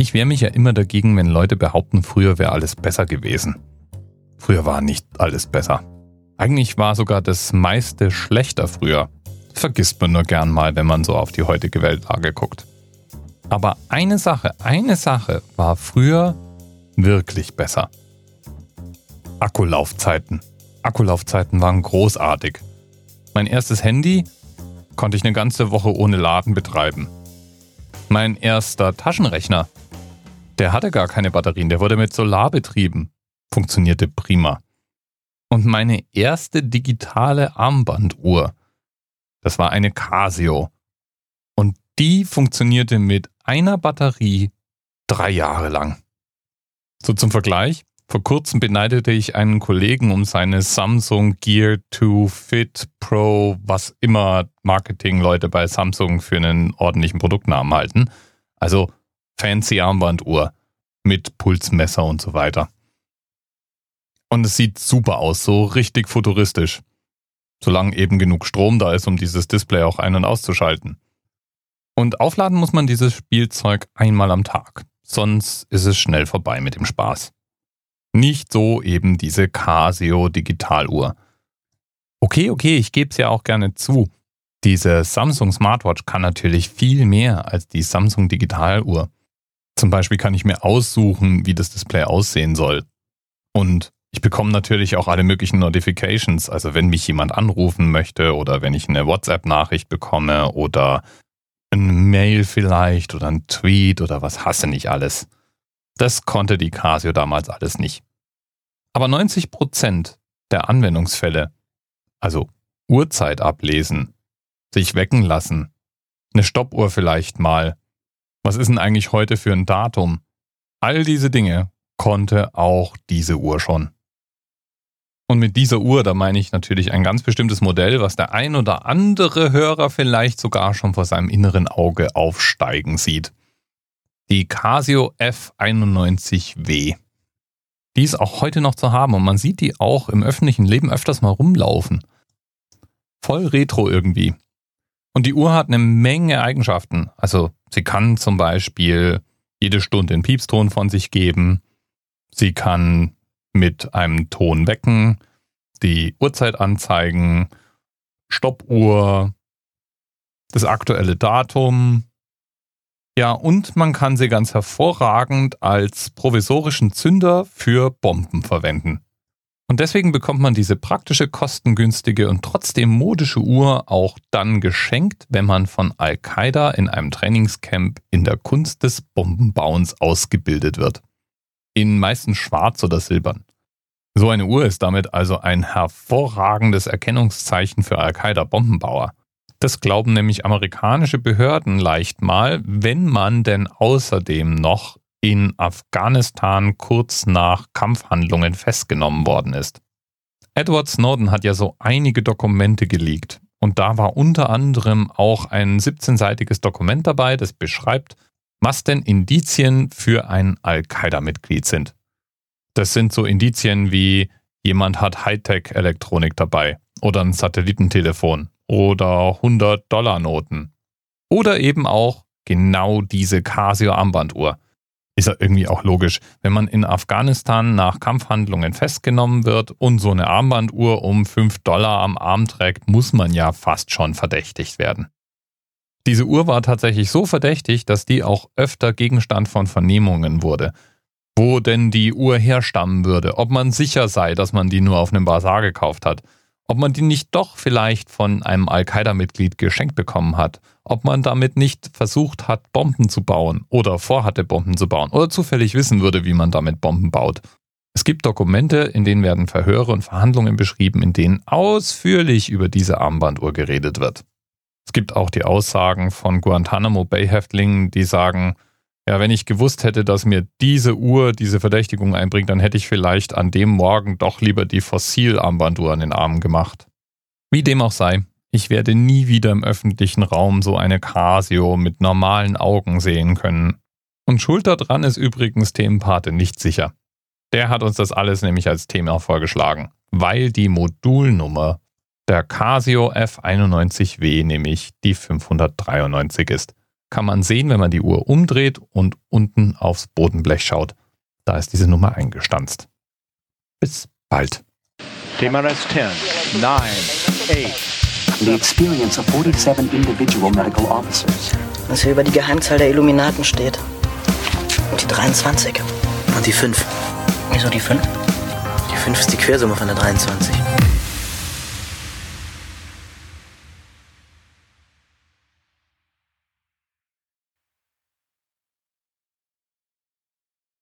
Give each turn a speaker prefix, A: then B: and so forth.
A: Ich wehre mich ja immer dagegen, wenn Leute behaupten, früher wäre alles besser gewesen. Früher war nicht alles besser. Eigentlich war sogar das meiste schlechter früher. Das vergisst man nur gern mal, wenn man so auf die heutige Weltlage guckt. Aber eine Sache, eine Sache war früher wirklich besser. Akkulaufzeiten. Akkulaufzeiten waren großartig. Mein erstes Handy konnte ich eine ganze Woche ohne Laden betreiben. Mein erster Taschenrechner der hatte gar keine Batterien, der wurde mit Solar betrieben. Funktionierte prima. Und meine erste digitale Armbanduhr, das war eine Casio. Und die funktionierte mit einer Batterie drei Jahre lang. So zum Vergleich, vor kurzem beneidete ich einen Kollegen um seine Samsung Gear 2 Fit Pro, was immer Marketingleute bei Samsung für einen ordentlichen Produktnamen halten. Also fancy Armbanduhr mit Pulsmesser und so weiter. Und es sieht super aus, so richtig futuristisch. Solange eben genug Strom da ist, um dieses Display auch ein- und auszuschalten. Und aufladen muss man dieses Spielzeug einmal am Tag, sonst ist es schnell vorbei mit dem Spaß. Nicht so eben diese Casio Digitaluhr. Okay, okay, ich gebe es ja auch gerne zu. Diese Samsung Smartwatch kann natürlich viel mehr als die Samsung Digitaluhr. Zum Beispiel kann ich mir aussuchen, wie das Display aussehen soll. Und ich bekomme natürlich auch alle möglichen Notifications, also wenn mich jemand anrufen möchte oder wenn ich eine WhatsApp-Nachricht bekomme oder ein Mail vielleicht oder ein Tweet oder was hasse nicht alles. Das konnte die Casio damals alles nicht. Aber 90 Prozent der Anwendungsfälle, also Uhrzeit ablesen, sich wecken lassen, eine Stoppuhr vielleicht mal, was ist denn eigentlich heute für ein Datum? All diese Dinge konnte auch diese Uhr schon. Und mit dieser Uhr, da meine ich natürlich ein ganz bestimmtes Modell, was der ein oder andere Hörer vielleicht sogar schon vor seinem inneren Auge aufsteigen sieht. Die Casio F91W. Die ist auch heute noch zu haben und man sieht die auch im öffentlichen Leben öfters mal rumlaufen. Voll retro irgendwie. Und die Uhr hat eine Menge Eigenschaften. Also sie kann zum Beispiel jede Stunde einen Piepston von sich geben. Sie kann mit einem Ton wecken, die Uhrzeit anzeigen, Stoppuhr, das aktuelle Datum. Ja, und man kann sie ganz hervorragend als provisorischen Zünder für Bomben verwenden. Und deswegen bekommt man diese praktische, kostengünstige und trotzdem modische Uhr auch dann geschenkt, wenn man von Al-Qaida in einem Trainingscamp in der Kunst des Bombenbauens ausgebildet wird. In meistens schwarz oder silbern. So eine Uhr ist damit also ein hervorragendes Erkennungszeichen für Al-Qaida-Bombenbauer. Das glauben nämlich amerikanische Behörden leicht mal, wenn man denn außerdem noch in Afghanistan kurz nach Kampfhandlungen festgenommen worden ist. Edward Snowden hat ja so einige Dokumente geleakt und da war unter anderem auch ein 17-seitiges Dokument dabei, das beschreibt, was denn Indizien für ein Al-Qaida-Mitglied sind. Das sind so Indizien wie jemand hat Hightech-Elektronik dabei oder ein Satellitentelefon oder 100-Dollar-Noten oder eben auch genau diese Casio-Armbanduhr ist ja irgendwie auch logisch. Wenn man in Afghanistan nach Kampfhandlungen festgenommen wird und so eine Armbanduhr um 5 Dollar am Arm trägt, muss man ja fast schon verdächtigt werden. Diese Uhr war tatsächlich so verdächtig, dass die auch öfter Gegenstand von Vernehmungen wurde. Wo denn die Uhr herstammen würde, ob man sicher sei, dass man die nur auf einem Bazar gekauft hat ob man die nicht doch vielleicht von einem Al-Qaida-Mitglied geschenkt bekommen hat, ob man damit nicht versucht hat, Bomben zu bauen oder vorhatte, Bomben zu bauen oder zufällig wissen würde, wie man damit Bomben baut. Es gibt Dokumente, in denen werden Verhöre und Verhandlungen beschrieben, in denen ausführlich über diese Armbanduhr geredet wird. Es gibt auch die Aussagen von Guantanamo Bay-Häftlingen, die sagen, ja, wenn ich gewusst hätte, dass mir diese Uhr diese Verdächtigung einbringt, dann hätte ich vielleicht an dem Morgen doch lieber die Fossilarmbanduhr an den Armen gemacht. Wie dem auch sei, ich werde nie wieder im öffentlichen Raum so eine Casio mit normalen Augen sehen können. Und schuld daran ist übrigens Themenpate nicht sicher. Der hat uns das alles nämlich als Thema vorgeschlagen, weil die Modulnummer der Casio F91W nämlich die 593 ist. Kann man sehen, wenn man die Uhr umdreht und unten aufs Bodenblech schaut. Da ist diese Nummer eingestanzt. Bis bald.
B: TMRS 10, 9, 8.
C: The experience of 47 individual medical officers.
D: Was hier über die Geheimzahl der Illuminaten steht. Und die 23.
E: Und die 5.
D: Wieso die 5?
E: Die 5 ist die Quersumme von der 23.